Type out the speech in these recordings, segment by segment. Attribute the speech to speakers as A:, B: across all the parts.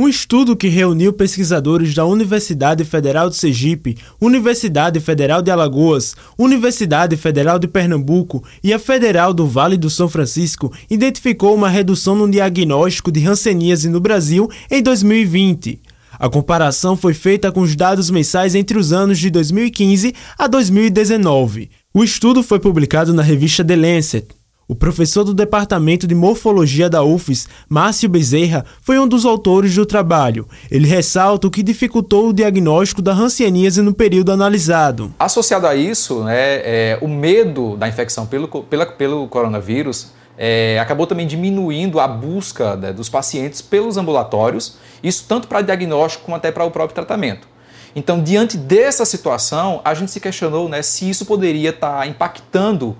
A: Um estudo que reuniu pesquisadores da Universidade Federal de Sergipe, Universidade Federal de Alagoas, Universidade Federal de Pernambuco e a Federal do Vale do São Francisco identificou uma redução no diagnóstico de hanseníase no Brasil em 2020. A comparação foi feita com os dados mensais entre os anos de 2015 a 2019. O estudo foi publicado na revista The Lancet. O professor do Departamento de Morfologia da UFES, Márcio Bezerra, foi um dos autores do trabalho. Ele ressalta o que dificultou o diagnóstico da hanseníase no período analisado.
B: Associado a isso, né, é, o medo da infecção pelo, pela, pelo coronavírus é, acabou também diminuindo a busca né, dos pacientes pelos ambulatórios, isso tanto para diagnóstico como até para o próprio tratamento. Então, diante dessa situação, a gente se questionou né, se isso poderia estar tá impactando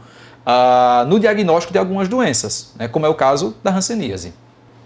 B: uh, no diagnóstico de algumas doenças, né, como é o caso da hanseníase.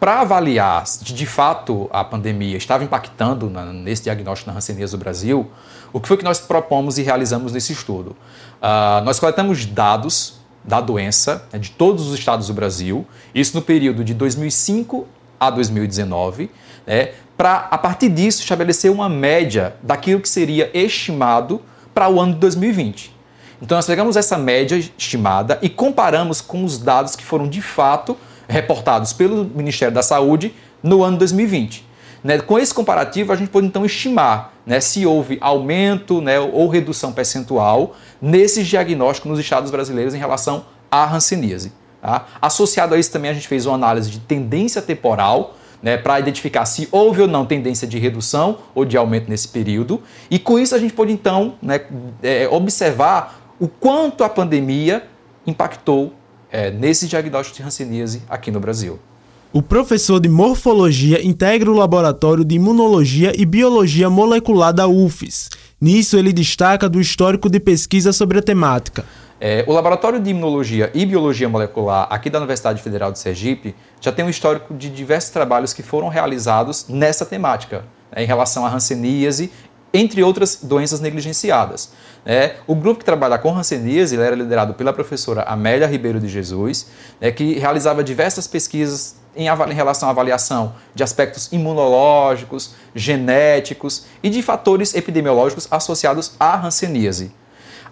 B: Para avaliar se de fato a pandemia estava impactando na, nesse diagnóstico da hanseníase do Brasil, o que foi que nós propomos e realizamos nesse estudo? Uh, nós coletamos dados da doença né, de todos os estados do Brasil, isso no período de 2005 a 2019, né, para a partir disso estabelecer uma média daquilo que seria estimado para o ano de 2020. Então nós pegamos essa média estimada e comparamos com os dados que foram de fato reportados pelo Ministério da Saúde no ano 2020. Né, com esse comparativo, a gente pode então estimar né, se houve aumento né, ou redução percentual nesses diagnósticos nos estados brasileiros em relação à hanseníase. Tá? Associado a isso também a gente fez uma análise de tendência temporal, né, para identificar se houve ou não tendência de redução ou de aumento nesse período. E com isso a gente pode então né, é, observar o quanto a pandemia impactou é, nesse diagnóstico de hanseníase aqui no Brasil.
A: O professor de morfologia integra o laboratório de imunologia e biologia molecular da UFES. Nisso, ele destaca do histórico de pesquisa sobre a temática.
B: É, o Laboratório de Imunologia e Biologia Molecular aqui da Universidade Federal de Sergipe já tem um histórico de diversos trabalhos que foram realizados nessa temática, né, em relação à hanseníase entre outras doenças negligenciadas. É, o grupo que trabalha com hanseníase era liderado pela professora Amélia Ribeiro de Jesus, né, que realizava diversas pesquisas em, em, relação à avaliação de aspectos imunológicos, genéticos e de fatores epidemiológicos associados à hanseníase.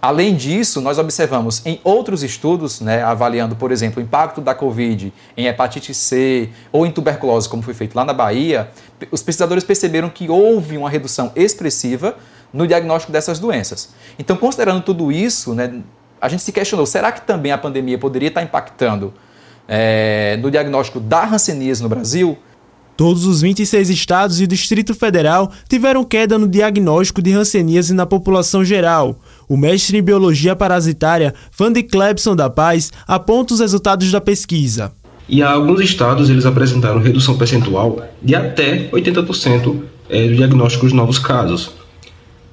B: Além disso, nós observamos em outros estudos, né, avaliando, por exemplo, o impacto da Covid em hepatite C ou em tuberculose, como foi feito lá na Bahia, os pesquisadores perceberam que houve uma redução expressiva no diagnóstico dessas doenças. Então, considerando tudo isso, né, a gente se questionou: será que também a pandemia poderia estar impactando é, no diagnóstico da hanseníase no Brasil?
A: Todos os 26 estados e o Distrito Federal tiveram queda no diagnóstico de hanseníase na população geral. O mestre em biologia parasitária, Vandy Clebson da Paz, aponta os resultados da pesquisa.
C: E alguns estados eles apresentaram redução percentual de até 80% é, do diagnóstico de novos casos.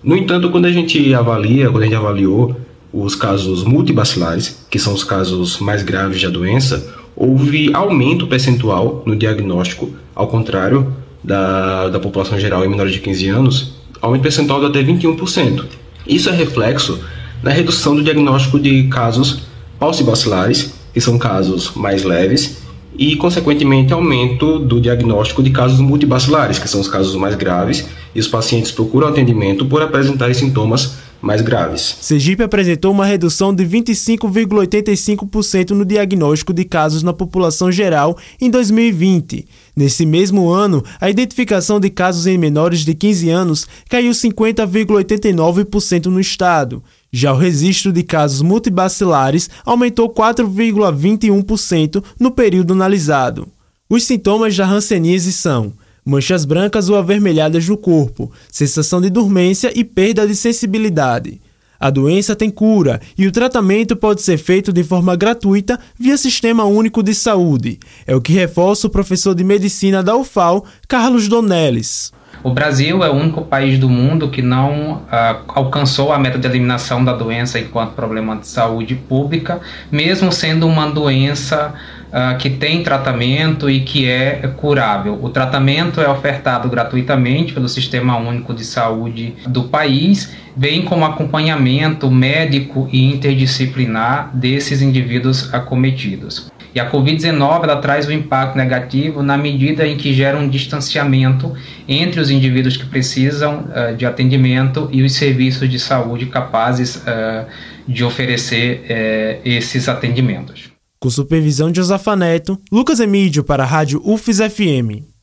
C: No entanto, quando a gente avalia, quando a gente avaliou os casos multibacilares, que são os casos mais graves da doença, houve aumento percentual no diagnóstico, ao contrário da, da população geral em menores de 15 anos, aumento percentual de até 21%. Isso é reflexo na redução do diagnóstico de casos paucibacilares, que são casos mais leves, e, consequentemente, aumento do diagnóstico de casos multibacilares, que são os casos mais graves, e os pacientes procuram atendimento por apresentarem sintomas mais graves.
A: Sergipe apresentou uma redução de 25,85% no diagnóstico de casos na população geral em 2020. Nesse mesmo ano, a identificação de casos em menores de 15 anos caiu 50,89% no estado. Já o registro de casos multibacilares aumentou 4,21% no período analisado. Os sintomas da hanseníase são manchas brancas ou avermelhadas no corpo, sensação de dormência e perda de sensibilidade. A doença tem cura e o tratamento pode ser feito de forma gratuita via Sistema Único de Saúde. É o que reforça o professor de medicina da UFAL, Carlos Donelis.
D: O Brasil é o único país do mundo que não uh, alcançou a meta de eliminação da doença enquanto problema de saúde pública, mesmo sendo uma doença uh, que tem tratamento e que é curável. O tratamento é ofertado gratuitamente pelo Sistema Único de Saúde do país, bem como acompanhamento médico e interdisciplinar desses indivíduos acometidos. E a Covid-19 traz um impacto negativo na medida em que gera um distanciamento entre os indivíduos que precisam uh, de atendimento e os serviços de saúde capazes uh, de oferecer uh, esses atendimentos.
A: Com supervisão de Osafa Neto, Lucas Emídio para a Rádio UFES FM.